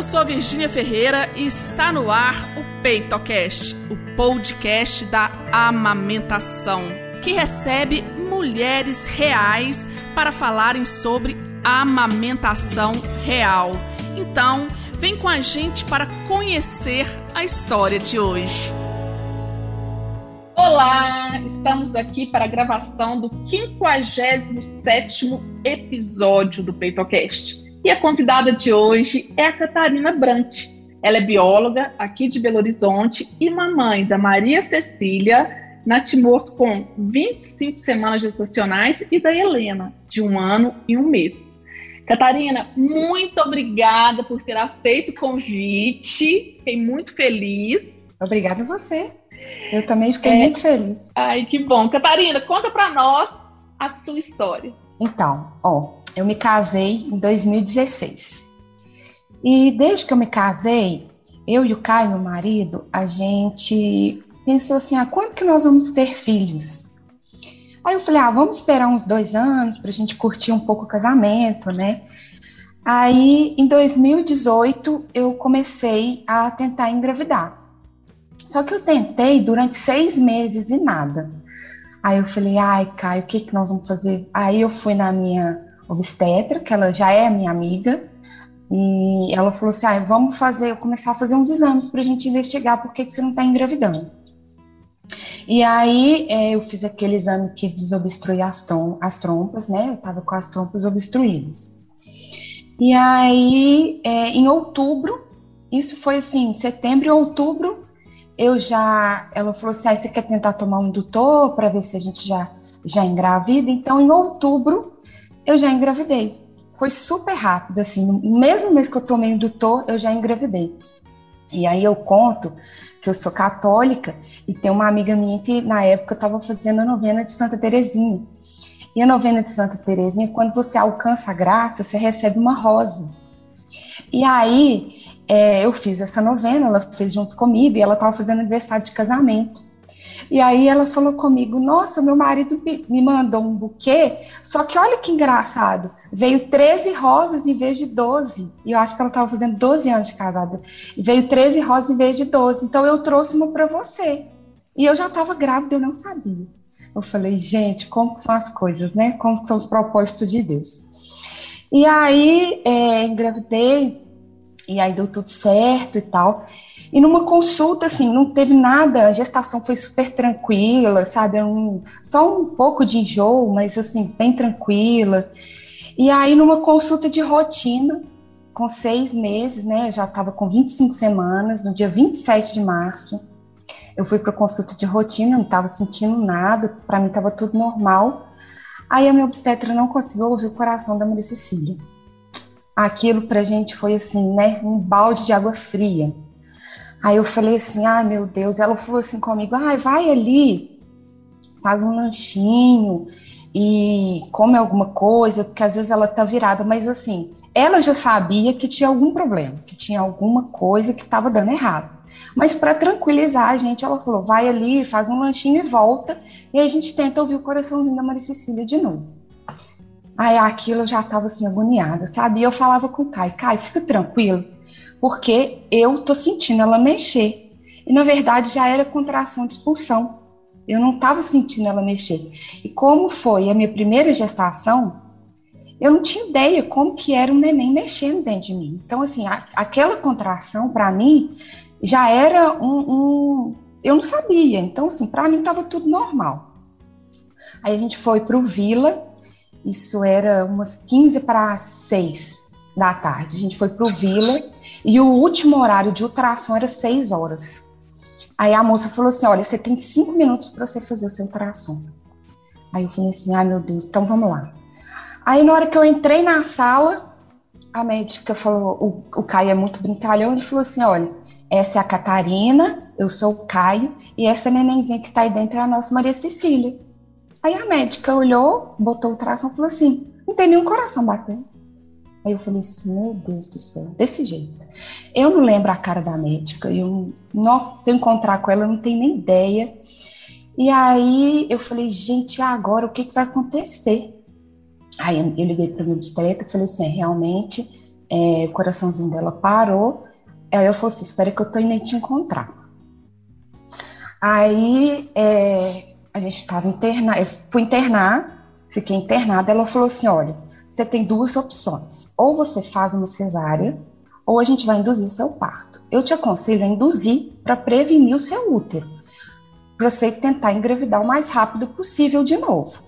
Eu sou a Virgínia Ferreira e está no ar o PeitoCast, o podcast da amamentação, que recebe mulheres reais para falarem sobre amamentação real. Então, vem com a gente para conhecer a história de hoje. Olá, estamos aqui para a gravação do 57º episódio do PeitoCast. E a convidada de hoje é a Catarina Brant. Ela é bióloga aqui de Belo Horizonte e mamãe da Maria Cecília, natimorto com 25 semanas gestacionais, e da Helena, de um ano e um mês. Catarina, muito obrigada por ter aceito o convite. Fiquei muito feliz. Obrigada a você. Eu também fiquei é... muito feliz. Ai, que bom. Catarina, conta para nós a sua história. Então, ó, eu me casei em 2016. E desde que eu me casei, eu e o Caio, meu marido, a gente pensou assim: ah, quando que nós vamos ter filhos? Aí eu falei: ah, vamos esperar uns dois anos para a gente curtir um pouco o casamento, né? Aí em 2018 eu comecei a tentar engravidar. Só que eu tentei durante seis meses e nada. Aí eu falei, ai, Caio, o que, que nós vamos fazer? Aí eu fui na minha obstetra, que ela já é minha amiga, e ela falou assim: ah, vamos fazer, começar a fazer uns exames para a gente investigar por que, que você não está engravidando. E aí é, eu fiz aquele exame que desobstrui as, as trompas, né? Eu estava com as trompas obstruídas. E aí, é, em outubro, isso foi assim, setembro e outubro, eu já, ela falou assim, ah, você quer tentar tomar um indutor para ver se a gente já já engravida? Então, em outubro, eu já engravidei. Foi super rápido, assim, no mesmo mês que eu tomei o indutor, eu já engravidei. E aí eu conto que eu sou católica e tem uma amiga minha que na época estava fazendo a novena de Santa Terezinha. E a novena de Santa Terezinha, quando você alcança a graça, você recebe uma rosa. E aí é, eu fiz essa novena, ela fez junto comigo e ela estava fazendo aniversário de casamento. E aí ela falou comigo: Nossa, meu marido me mandou um buquê, só que olha que engraçado, veio 13 rosas em vez de 12. E eu acho que ela estava fazendo 12 anos de casada. Veio 13 rosas em vez de 12. Então eu trouxe uma para você. E eu já estava grávida, eu não sabia. Eu falei, gente, como são as coisas, né? Como são os propósitos de Deus. E aí, é, engravidei, e aí deu tudo certo e tal. E numa consulta, assim, não teve nada, a gestação foi super tranquila, sabe? Um, só um pouco de enjoo, mas assim, bem tranquila. E aí, numa consulta de rotina, com seis meses, né? Eu já estava com 25 semanas, no dia 27 de março. Eu fui para consulta de rotina, não estava sentindo nada, para mim estava tudo normal. Aí a minha obstetra não conseguiu ouvir o coração da Maria Cecília. Aquilo pra gente foi assim, né? Um balde de água fria Aí eu falei assim, ai meu Deus, ela falou assim comigo, ai vai ali, faz um lanchinho e come alguma coisa, porque às vezes ela tá virada, mas assim, ela já sabia que tinha algum problema, que tinha alguma coisa que estava dando errado. Mas para tranquilizar a gente, ela falou, vai ali, faz um lanchinho e volta, e a gente tenta ouvir o coraçãozinho da Maria Cecília de novo. Aí aquilo eu já estava assim agoniada, sabe? E eu falava com o Kai, Kai, fica tranquilo, porque eu tô sentindo ela mexer. E na verdade já era contração de expulsão. Eu não estava sentindo ela mexer. E como foi a minha primeira gestação, eu não tinha ideia como que era um neném mexendo dentro de mim. Então, assim, a, aquela contração, para mim, já era um, um, Eu não sabia. Então, assim, para mim estava tudo normal. Aí a gente foi para o Vila, isso era umas 15 para 6 da tarde. A gente foi pro Vila e o último horário de ultrassom era 6 horas. Aí a moça falou assim: Olha, você tem 5 minutos para você fazer o seu ultrassom. Aí eu falei assim: Ai meu Deus, então vamos lá. Aí na hora que eu entrei na sala, a médica falou: O, o Caio é muito brincalhão. Ele falou assim: Olha, essa é a Catarina, eu sou o Caio, e essa nenenzinha que tá aí dentro é a nossa Maria Cecília. Aí a médica olhou, botou o ultrassom e falou assim: Não tem nenhum coração batendo. Aí eu falei assim, meu Deus do céu, desse jeito. Eu não lembro a cara da médica, eu não, se eu encontrar com ela, eu não tenho nem ideia. E aí eu falei, gente, agora o que, que vai acontecer? Aí eu liguei para o meu obstetra e falei assim, é, realmente é, o coraçãozinho dela parou. Aí eu falei assim, espera que eu tô indo te encontrar. Aí é, a gente estava internada, eu fui internar, fiquei internada, ela falou assim, olha, você tem duas opções, ou você faz uma cesárea, ou a gente vai induzir seu parto. Eu te aconselho a induzir para prevenir o seu útero, para você tentar engravidar o mais rápido possível de novo.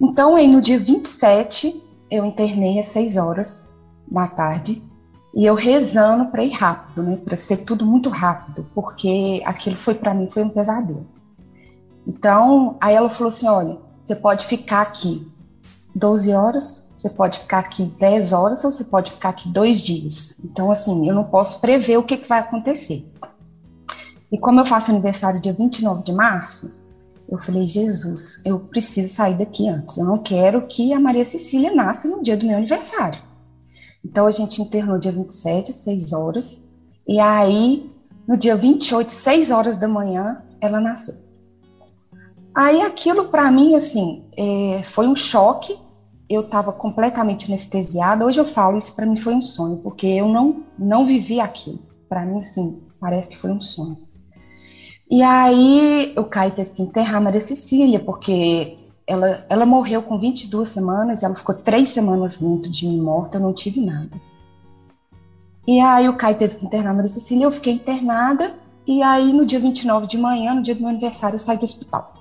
Então, aí no dia 27, eu internei às 6 horas da tarde e eu rezando para ir rápido, né, para ser tudo muito rápido, porque aquilo foi para mim foi um pesadelo. Então, aí ela falou assim: "Olha, você pode ficar aqui 12 horas, você pode ficar aqui 10 horas ou você pode ficar aqui dois dias. Então, assim, eu não posso prever o que, que vai acontecer. E como eu faço aniversário dia 29 de março, eu falei, Jesus, eu preciso sair daqui antes. Eu não quero que a Maria Cecília nasça no dia do meu aniversário. Então a gente internou dia 27, 6 horas. E aí, no dia 28, 6 horas da manhã, ela nasceu. Aí aquilo para mim, assim, é, foi um choque. Eu estava completamente anestesiada. Hoje eu falo, isso para mim foi um sonho, porque eu não, não vivi aquilo. Para mim, assim, parece que foi um sonho. E aí o Caio teve que enterrar a Maria Cecília, porque ela, ela morreu com 22 semanas, ela ficou três semanas dentro de mim morta, eu não tive nada. E aí o Caio teve que internar a Maria Cecília, eu fiquei internada, e aí no dia 29 de manhã, no dia do meu aniversário, eu saí do hospital.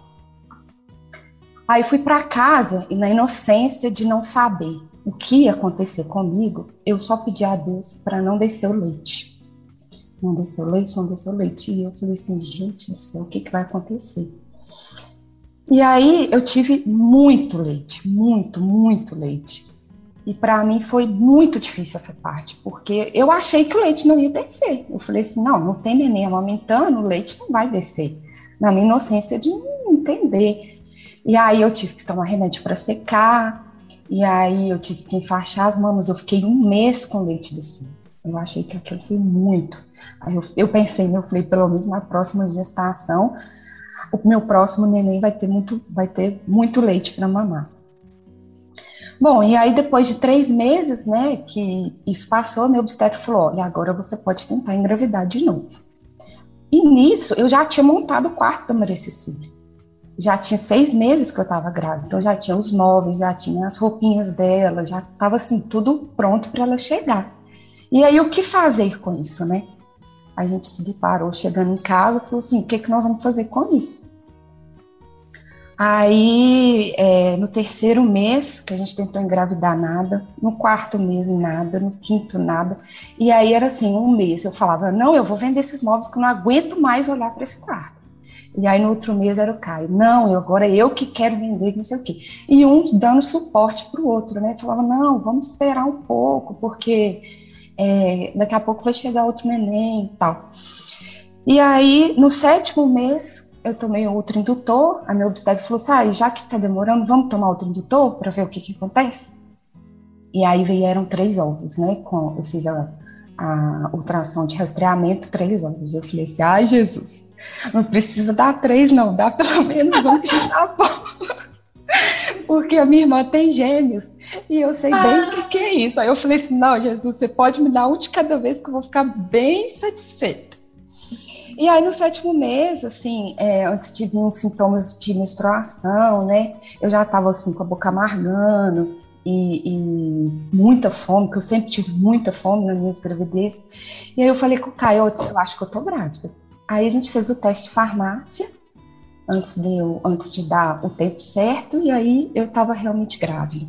Aí fui para casa e na inocência de não saber o que ia acontecer comigo, eu só pedi a Deus para não descer o leite não desceu leite, não desceu leite. E eu falei assim, gente do céu, o que, que vai acontecer? E aí eu tive muito leite, muito, muito leite. E para mim foi muito difícil essa parte, porque eu achei que o leite não ia descer. Eu falei assim, não, não tem neném amamentando, o leite não vai descer. Na minha inocência de não entender. E aí eu tive que tomar remédio para secar, e aí eu tive que enfaixar as mamas. Eu fiquei um mês com leite descendo. Eu achei que aquilo foi muito. Aí eu, eu pensei, né, eu falei, pelo menos na próxima gestação, o meu próximo neném vai ter muito, vai ter muito leite para mamar. Bom, e aí depois de três meses, né, que isso passou, meu obstetra falou, olha, agora você pode tentar engravidar de novo. E nisso, eu já tinha montado o quarto da Maria Cecília. Já tinha seis meses que eu estava grávida, então já tinha os móveis, já tinha as roupinhas dela, já estava assim, tudo pronto para ela chegar. E aí, o que fazer com isso, né? A gente se deparou chegando em casa falou assim: o que, que nós vamos fazer com isso? Aí, é, no terceiro mês, que a gente tentou engravidar nada, no quarto mês nada, no quinto nada, e aí era assim, um mês eu falava, não, eu vou vender esses móveis que eu não aguento mais olhar para esse quarto. E aí no outro mês era o Caio, não, agora eu que quero vender, não sei o quê. E um dando suporte para o outro, né? Falava, não, vamos esperar um pouco, porque é, daqui a pouco vai chegar outro neném e tal. E aí, no sétimo mês, eu tomei outro indutor, a minha obstetra falou assim, ah, já que tá demorando, vamos tomar outro indutor para ver o que que acontece? E aí vieram três ovos, né? Com, eu fiz a, a ultrassom de rastreamento, três ovos. Eu falei assim, ai Jesus, não precisa dar três não, dá pelo menos um que já tá bom porque a minha irmã tem gêmeos e eu sei bem o que, que, é isso. Aí eu falei assim: não, Jesus, você pode me dar um de cada vez que eu vou ficar bem satisfeita. E aí no sétimo mês, assim, é, antes de vir os sintomas de menstruação, né, eu já estava assim com a boca amargando e, e, muita fome, porque eu sempre tive muita fome nas minhas gravidez. E aí eu falei com o Caio, eu acho que eu tô grávida. Aí a gente fez o teste de farmácia antes de, eu, antes de dar o tempo certo, e aí eu estava realmente grávida.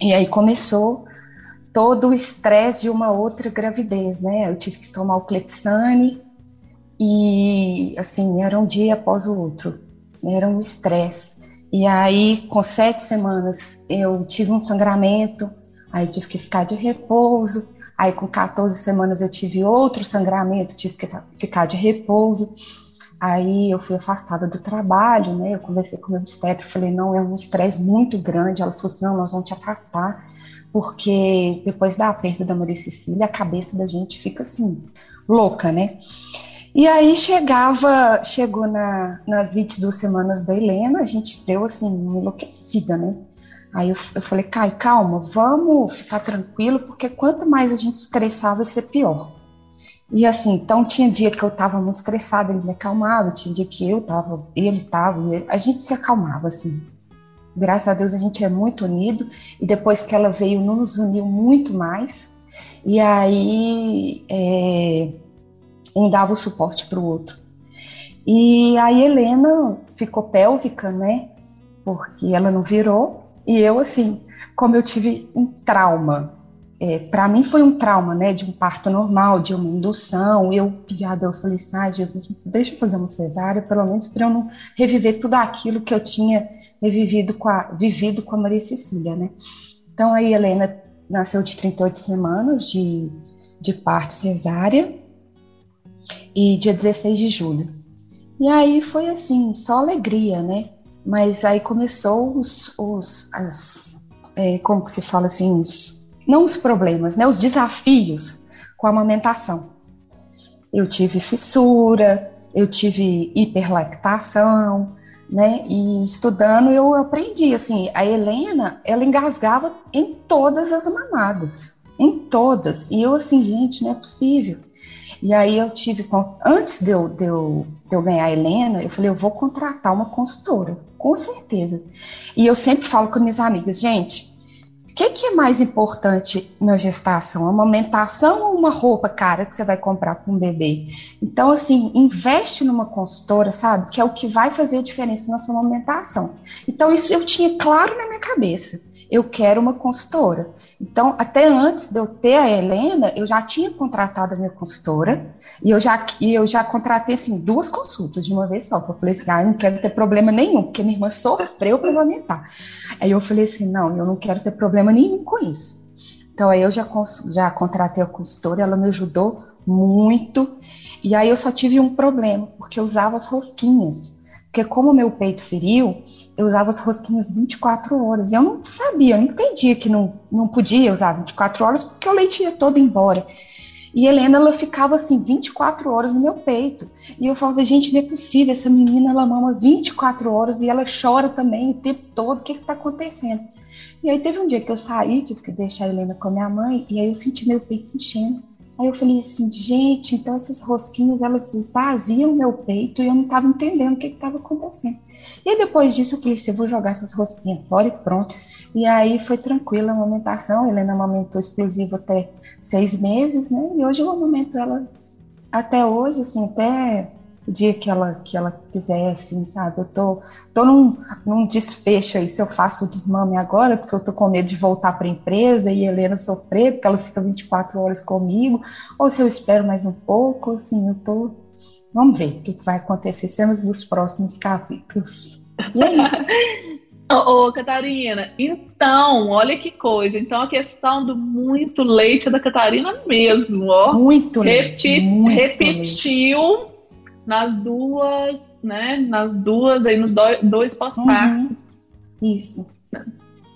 E aí começou todo o estresse de uma outra gravidez, né? Eu tive que tomar o Clexane e, assim, era um dia após o outro, era um estresse. E aí, com sete semanas, eu tive um sangramento, aí tive que ficar de repouso. Aí, com 14 semanas, eu tive outro sangramento, tive que ficar de repouso. Aí eu fui afastada do trabalho, né? Eu conversei com o meu obstetra, falei, não, é um estresse muito grande. Ela falou assim, não, nós vamos te afastar, porque depois da perda da Maria Cecília, a cabeça da gente fica assim, louca, né? E aí chegava, chegou na, nas 22 semanas da Helena, a gente deu assim, enlouquecida, né? Aí eu, eu falei, Caio, calma, vamos ficar tranquilo, porque quanto mais a gente estressar, vai ser pior. E assim, então tinha dia que eu estava muito estressada, ele me acalmava, tinha dia que eu estava, ele estava, a gente se acalmava, assim. Graças a Deus a gente é muito unido, e depois que ela veio, nos uniu muito mais, e aí é, um dava o suporte para o outro. E a Helena ficou pélvica, né? Porque ela não virou, e eu, assim, como eu tive um trauma é, para mim foi um trauma, né, de um parto normal, de uma indução. Eu pedi a Deus, falei assim, ah, Jesus, deixa eu fazer uma cesárea, pelo menos para eu não reviver tudo aquilo que eu tinha vivido com a, vivido com a Maria Cecília, né. Então, a Helena nasceu de 38 semanas de, de parto cesárea e dia 16 de julho. E aí foi assim, só alegria, né? Mas aí começou os, os as, é, como que se fala assim, os, não os problemas, né, os desafios com a amamentação. Eu tive fissura, eu tive hiperlactação, né? E estudando eu aprendi assim, a Helena, ela engasgava em todas as mamadas, em todas. E eu assim, gente, não é possível. E aí eu tive, antes de eu, de eu, de eu ganhar a Helena, eu falei, eu vou contratar uma consultora, com certeza. E eu sempre falo com minhas amigas, gente, o que, que, é mais importante na gestação? A amamentação ou uma roupa cara que você vai comprar para um bebê? Então, assim, investe numa consultora, sabe? Que é o que vai fazer a diferença na sua amamentação. Então, isso eu tinha claro na minha cabeça eu quero uma consultora. Então, até antes de eu ter a Helena, eu já tinha contratado a minha consultora e eu já, e eu já contratei assim, duas consultas de uma vez só. Eu falei assim: ah, não quero ter problema nenhum, porque minha irmã sofreu para amamentar. Aí eu falei assim: não, eu não quero ter problema nenhum com isso. Então, aí eu já, já contratei a consultora, ela me ajudou muito. E aí eu só tive um problema, porque eu usava as rosquinhas. Porque como meu peito feriu, eu usava as rosquinhas 24 horas. E eu não sabia, eu não entendia que não, não podia usar 24 horas, porque o leite ia todo embora. E Helena, ela ficava assim 24 horas no meu peito. E eu falava, gente, não é possível, essa menina ela mama 24 horas e ela chora também o tempo todo, o que está acontecendo? E aí teve um dia que eu saí, tive que deixar a Helena com a minha mãe, e aí eu senti meu peito enchendo. Aí eu falei assim, gente, então essas rosquinhas elas esvaziam meu peito e eu não estava entendendo o que estava acontecendo. E depois disso eu falei assim, eu vou jogar essas rosquinhas fora e pronto. E aí foi tranquila a amamentação, Helena amamentou explosivo até seis meses, né? E hoje eu amamento ela até hoje, assim, até dia que ela, que ela quiser, assim, sabe? Eu tô, tô num, num desfecho aí, se eu faço o desmame agora, porque eu tô com medo de voltar para a empresa e a Helena sofrer, porque ela fica 24 horas comigo, ou se eu espero mais um pouco, assim, eu tô... Vamos ver o que, que vai acontecer, cenas dos próximos capítulos. E é isso. Ô, ô, Catarina, então, olha que coisa. Então, a questão do muito leite é da Catarina mesmo, ó. Muito leite. muito repetiu leite nas duas, né? Nas duas, aí nos dois, dois pós-partos. Uhum. Isso.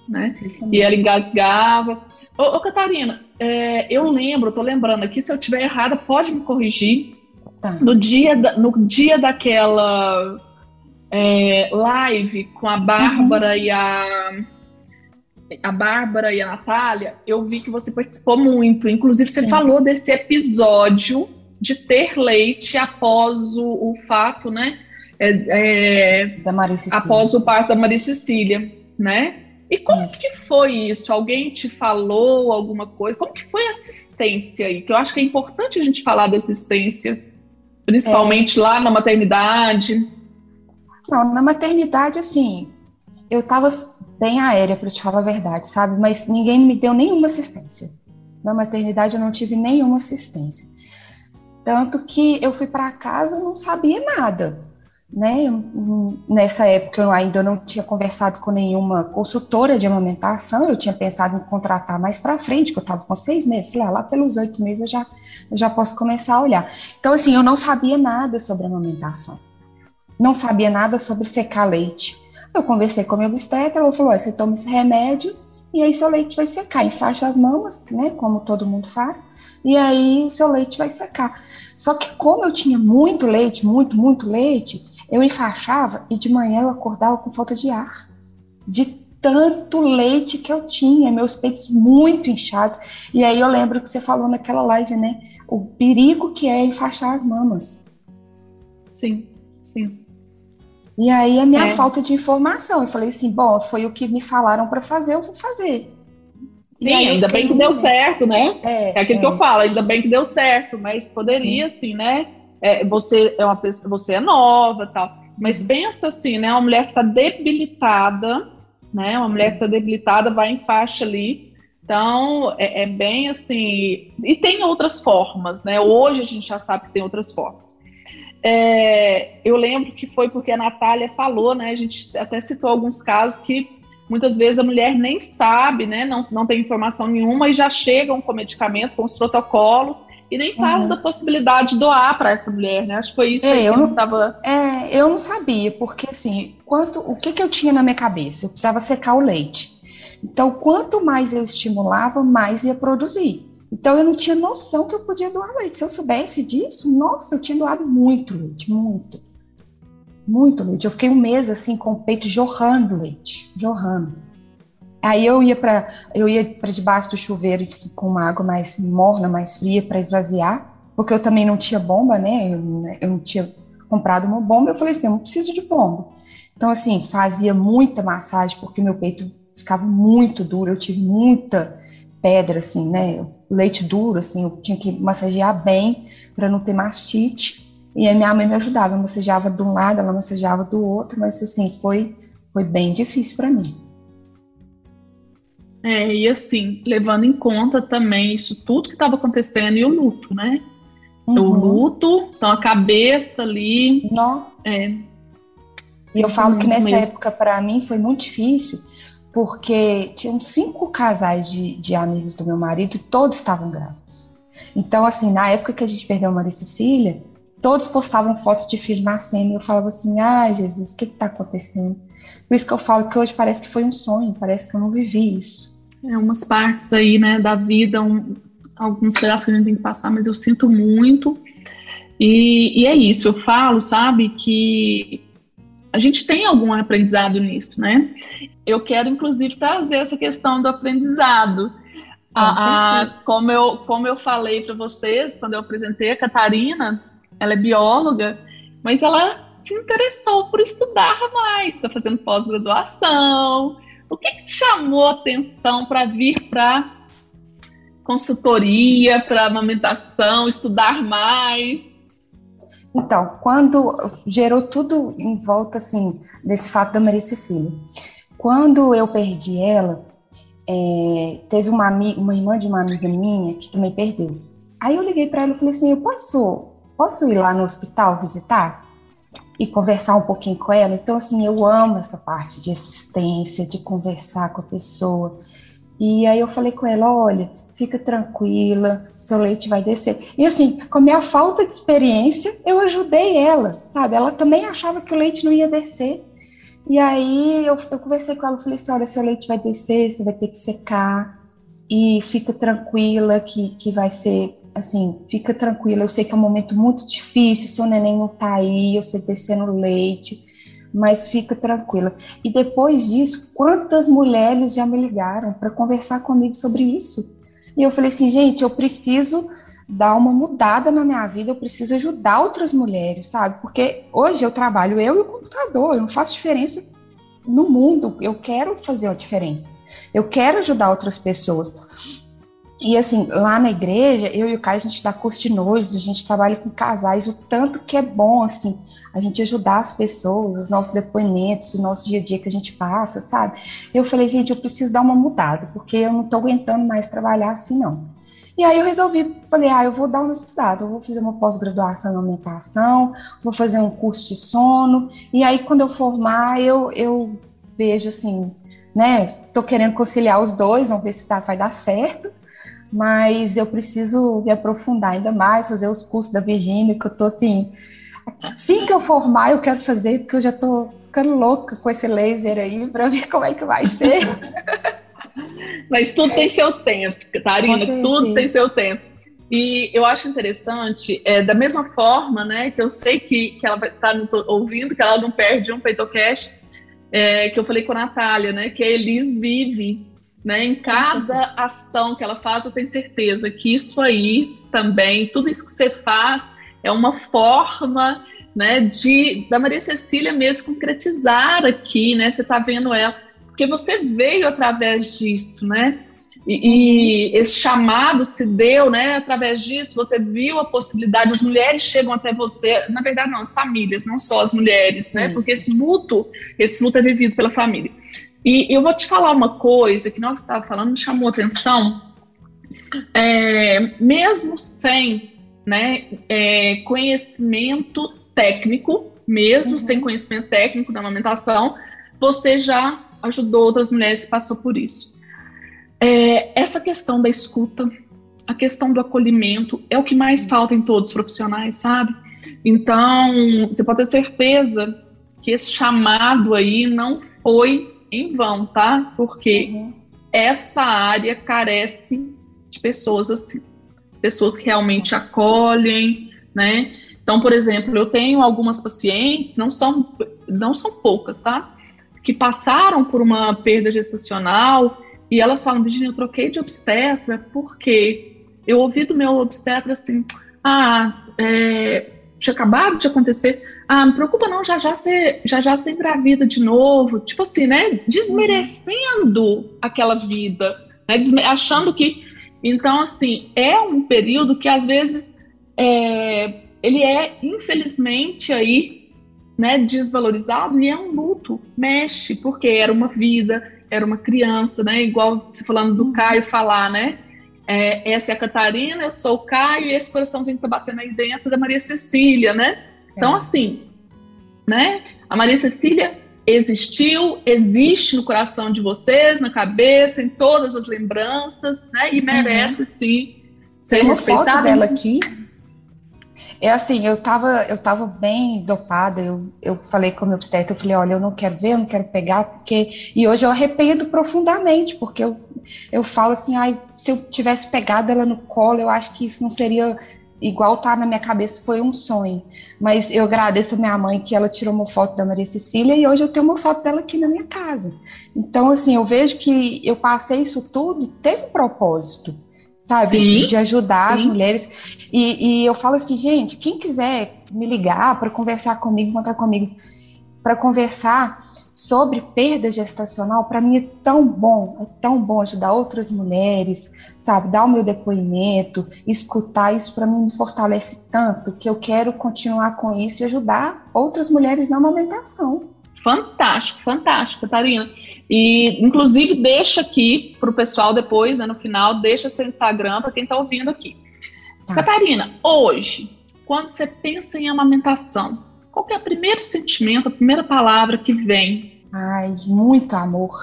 Né? Isso e ela engasgava. Ô, ô Catarina, é, eu lembro, tô lembrando aqui, se eu tiver errada, pode me corrigir. Tá. No, dia da, no dia daquela é, live com a Bárbara uhum. e a a Bárbara e a Natália, eu vi que você participou muito. Inclusive, você Sim. falou desse episódio de ter leite após o, o fato, né? É, é, da Maria Cecília. Após o parto da Maria Cecília, né? E como isso. que foi isso? Alguém te falou alguma coisa? Como que foi a assistência aí? Que eu acho que é importante a gente falar da assistência, principalmente é. lá na maternidade. Não, na maternidade, assim, eu tava bem aérea, para te falar a verdade, sabe? Mas ninguém me deu nenhuma assistência. Na maternidade eu não tive nenhuma assistência. Tanto que eu fui para casa não sabia nada. Né? Nessa época eu ainda não tinha conversado com nenhuma consultora de amamentação, eu tinha pensado em contratar mais para frente, que eu estava com seis meses. Falei, ah, lá pelos oito meses eu já, eu já posso começar a olhar. Então, assim, eu não sabia nada sobre amamentação. Não sabia nada sobre secar leite. Eu conversei com a minha obstetra, ela falou: você toma esse remédio e aí seu leite vai secar. Enfaixa as mamas, né? Como todo mundo faz e aí o seu leite vai secar. Só que como eu tinha muito leite, muito, muito leite, eu enfaixava e de manhã eu acordava com falta de ar. De tanto leite que eu tinha, meus peitos muito inchados. E aí eu lembro que você falou naquela live, né? O perigo que é enfaixar as mamas. Sim, sim. E aí a minha é. falta de informação. Eu falei assim, bom, foi o que me falaram para fazer, eu vou fazer. Sim, ainda bem que deu certo, né? É, é aquilo é. que eu falo, ainda bem que deu certo, mas poderia, assim, né? É, você é uma pessoa, você é nova, tal. Mas pensa assim, né? Uma mulher que está debilitada, né? Uma mulher Sim. que está debilitada vai em faixa ali. Então, é, é, bem assim. E tem outras formas, né? Hoje a gente já sabe que tem outras formas. É, eu lembro que foi porque a Natália falou, né? A gente até citou alguns casos que muitas vezes a mulher nem sabe, né? Não, não tem informação nenhuma e já chegam com medicamento, com os protocolos e nem falam uhum. da possibilidade de doar para essa mulher, né? Acho que foi isso é, eu não tava. É, eu não sabia, porque assim, quanto, o que, que eu tinha na minha cabeça? Eu precisava secar o leite. Então, quanto mais eu estimulava, mais ia produzir. Então, eu não tinha noção que eu podia doar leite. Se eu soubesse disso, nossa, eu tinha doado muito leite, muito. Muito leite. Eu fiquei um mês assim com o peito jorrando leite, jorrando. Aí eu ia para eu ia para debaixo do chuveiro com uma água mais morna, mais fria para esvaziar, porque eu também não tinha bomba, né? Eu, eu não tinha comprado uma bomba. Eu falei assim, eu não preciso de bomba. Então assim, fazia muita massagem porque meu peito ficava muito duro, eu tive muita pedra assim, né? Leite duro assim, eu tinha que massagear bem para não ter mastite. E a minha mãe me ajudava, eu massageava de um lado, ela massageava do outro, mas assim, foi foi bem difícil para mim. É, e assim, levando em conta também isso tudo que estava acontecendo e o luto, né? Uhum. O luto, então a cabeça ali. Não. É, e eu falo que nessa mesmo. época, para mim, foi muito difícil, porque tinham cinco casais de, de amigos do meu marido e todos estavam grávidos. Então, assim, na época que a gente perdeu a Maria Cecília, todos postavam fotos de filhos nascendo e eu falava assim: ai, Jesus, o que está acontecendo? Por isso que eu falo que hoje parece que foi um sonho, parece que eu não vivi isso é, umas partes aí, né, da vida, um, alguns pedaços que a gente tem que passar, mas eu sinto muito. E, e é isso, eu falo, sabe, que a gente tem algum aprendizado nisso, né? Eu quero, inclusive, trazer essa questão do aprendizado. A, a, como, eu, como eu falei para vocês, quando eu apresentei a Catarina, ela é bióloga, mas ela se interessou por estudar mais, está fazendo pós-graduação, o que, que te chamou a atenção para vir para consultoria, para amamentação, estudar mais? Então, quando gerou tudo em volta assim desse fato da Maria Cecília. Quando eu perdi ela, é, teve uma, uma irmã de uma amiga minha que também perdeu. Aí eu liguei para ela e falei assim: eu posso, posso ir lá no hospital visitar? e conversar um pouquinho com ela. Então, assim, eu amo essa parte de assistência, de conversar com a pessoa. E aí eu falei com ela, olha, fica tranquila, seu leite vai descer. E assim, com a minha falta de experiência, eu ajudei ela, sabe? Ela também achava que o leite não ia descer. E aí eu, eu conversei com ela, falei assim, olha, seu leite vai descer, você vai ter que secar. E fica tranquila que, que vai ser assim, fica tranquila, eu sei que é um momento muito difícil, seu neném não tá aí, você descendo leite, mas fica tranquila. E depois disso, quantas mulheres já me ligaram para conversar comigo sobre isso? E eu falei assim, gente, eu preciso dar uma mudada na minha vida, eu preciso ajudar outras mulheres, sabe? Porque hoje eu trabalho eu e o computador, eu não faço diferença no mundo, eu quero fazer a diferença. Eu quero ajudar outras pessoas. E assim, lá na igreja, eu e o Caio, a gente dá curso de noivos, a gente trabalha com casais, o tanto que é bom, assim, a gente ajudar as pessoas, os nossos depoimentos, o nosso dia a dia que a gente passa, sabe? Eu falei, gente, eu preciso dar uma mudada, porque eu não tô aguentando mais trabalhar assim, não. E aí eu resolvi, falei, ah, eu vou dar uma estudada, eu vou fazer uma pós-graduação em alimentação, vou fazer um curso de sono, e aí quando eu formar, eu, eu vejo assim, né, tô querendo conciliar os dois, vamos ver se tá, vai dar certo, mas eu preciso me aprofundar ainda mais, fazer os cursos da Virgínia, que eu tô assim, assim que eu formar eu quero fazer, porque eu já tô ficando louca com esse laser aí para ver como é que vai ser. Mas tudo tem seu tempo, Catarina, tudo tem seu tempo. E eu acho interessante, é, da mesma forma, né, que eu sei que, que ela vai estar tá nos ouvindo, que ela não perde um PeitoCast, é, que eu falei com a Natália, né? Que a Elis vive, né? Em cada ação que ela faz, eu tenho certeza que isso aí também, tudo isso que você faz é uma forma, né? De da Maria Cecília mesmo concretizar aqui, né? Você está vendo ela, porque você veio através disso, né? E, e, esse chamado se deu, né, através disso, você viu a possibilidade, as mulheres chegam até você, na verdade não, as famílias, não só as mulheres, né, Isso. porque esse luto, esse luto é vivido pela família. E eu vou te falar uma coisa que nós estava falando, me chamou atenção, é, mesmo sem, né, é, conhecimento técnico, mesmo uhum. sem conhecimento técnico da amamentação, você já ajudou outras mulheres que passou por isso. É, essa questão da escuta, a questão do acolhimento é o que mais falta em todos os profissionais, sabe? Então, você pode ter certeza que esse chamado aí não foi em vão, tá? Porque uhum. essa área carece de pessoas assim, pessoas que realmente acolhem, né? Então, por exemplo, eu tenho algumas pacientes, não são, não são poucas, tá? Que passaram por uma perda gestacional e elas falam, Virginia, eu troquei de obstetra porque eu ouvi do meu obstetra assim, ah, é, tinha acabado de acontecer, ah, não preocupa não, já já você já já você engravida de novo, tipo assim, né, desmerecendo aquela vida, né, achando que, então assim, é um período que às vezes é, ele é infelizmente aí, né, desvalorizado e é um luto, mexe, porque era uma vida, era uma criança, né? Igual você falando do Caio falar, né? É, essa é a Catarina, eu sou o Caio, e esse coraçãozinho que tá batendo aí dentro é da Maria Cecília, né? Então, é. assim, né? A Maria Cecília existiu, existe no coração de vocês, na cabeça, em todas as lembranças, né? E merece uhum. sim ser Tem uma foto dela aqui. É assim, eu tava, eu tava bem dopada, eu, eu falei com o meu obstetra, eu falei, olha, eu não quero ver, eu não quero pegar, porque... E hoje eu arrependo profundamente, porque eu, eu falo assim, ai, se eu tivesse pegado ela no colo, eu acho que isso não seria igual tá na minha cabeça, foi um sonho. Mas eu agradeço a minha mãe que ela tirou uma foto da Maria Cecília e hoje eu tenho uma foto dela aqui na minha casa. Então, assim, eu vejo que eu passei isso tudo, teve um propósito sabe? Sim, de ajudar sim. as mulheres. E, e, eu falo assim, gente, quem quiser me ligar para conversar comigo, contar comigo, para conversar sobre perda gestacional, para mim é tão bom, é tão bom ajudar outras mulheres, sabe? Dar o meu depoimento, escutar isso para mim me fortalece tanto que eu quero continuar com isso e ajudar outras mulheres na amamentação. Fantástico, fantástico, Catarina. E, inclusive, deixa aqui para o pessoal depois, né, no final, deixa seu Instagram para quem está ouvindo aqui. Tá. Catarina, hoje, quando você pensa em amamentação, qual é o primeiro sentimento, a primeira palavra que vem? Ai, muito amor.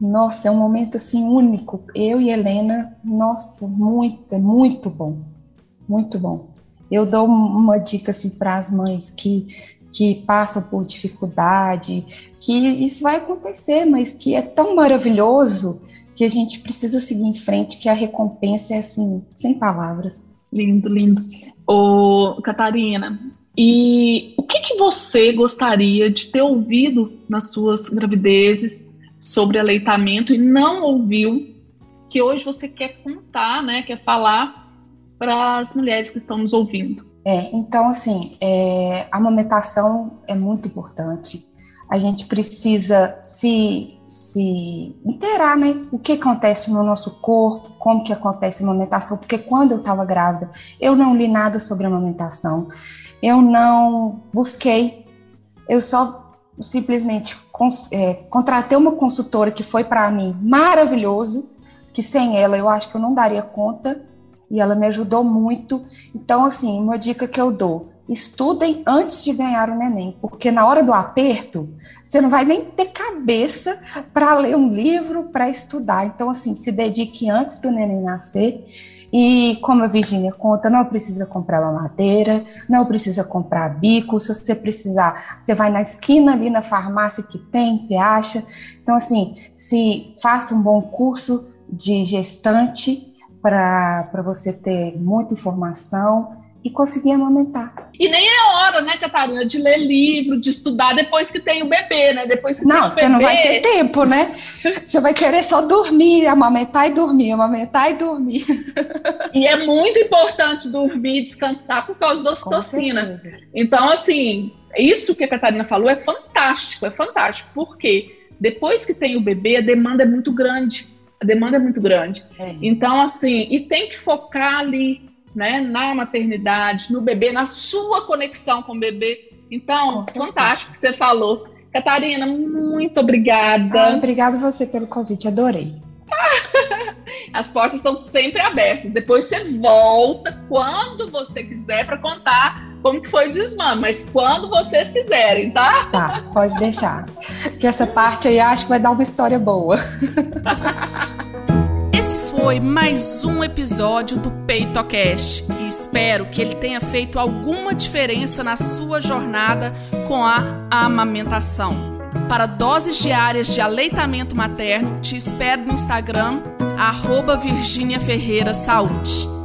Nossa, é um momento assim único. Eu e Helena, nossa, muito, é muito bom. Muito bom. Eu dou uma dica assim para as mães que que passam por dificuldade, que isso vai acontecer, mas que é tão maravilhoso que a gente precisa seguir em frente, que a recompensa é assim, sem palavras. Lindo, lindo. Ô, Catarina, e o que, que você gostaria de ter ouvido nas suas gravidezes sobre aleitamento e não ouviu, que hoje você quer contar, né, quer falar para as mulheres que estão nos ouvindo? É, então, assim, é, a amamentação é muito importante. A gente precisa se, se inteirar, né? O que acontece no nosso corpo, como que acontece a amamentação, porque quando eu estava grávida, eu não li nada sobre amamentação, eu não busquei, eu só simplesmente é, contratei uma consultora que foi para mim maravilhoso, que sem ela eu acho que eu não daria conta, e ela me ajudou muito. Então, assim, uma dica que eu dou: estudem antes de ganhar o neném, porque na hora do aperto, você não vai nem ter cabeça para ler um livro, para estudar. Então, assim, se dedique antes do neném nascer. E como a Virginia conta, não precisa comprar uma madeira, não precisa comprar bico. Se você precisar, você vai na esquina ali na farmácia que tem, você acha. Então, assim, se faça um bom curso de gestante para você ter muita informação e conseguir amamentar. E nem é hora, né, Catarina, de ler livro, de estudar depois que tem o bebê, né? Depois que não, você não vai ter tempo, né? Você vai querer só dormir, amamentar e dormir, amamentar e dormir. E é muito importante dormir, descansar por causa da ocitocina. Então, assim, isso que a Catarina falou é fantástico, é fantástico. Porque depois que tem o bebê, a demanda é muito grande. A demanda é muito grande. É. Então, assim, e tem que focar ali né, na maternidade, no bebê, na sua conexão com o bebê. Então, fantástico que você falou. Catarina, muito obrigada. Ah, obrigada você pelo convite, adorei. As portas estão sempre abertas. Depois você volta quando você quiser para contar como que foi o desmame, mas quando vocês quiserem, tá? Tá, pode deixar. Que essa parte aí acho que vai dar uma história boa. foi mais um episódio do PeitoCast e espero que ele tenha feito alguma diferença na sua jornada com a amamentação. Para doses diárias de aleitamento materno, te espero no Instagram, arroba Virginia Ferreira Saúde.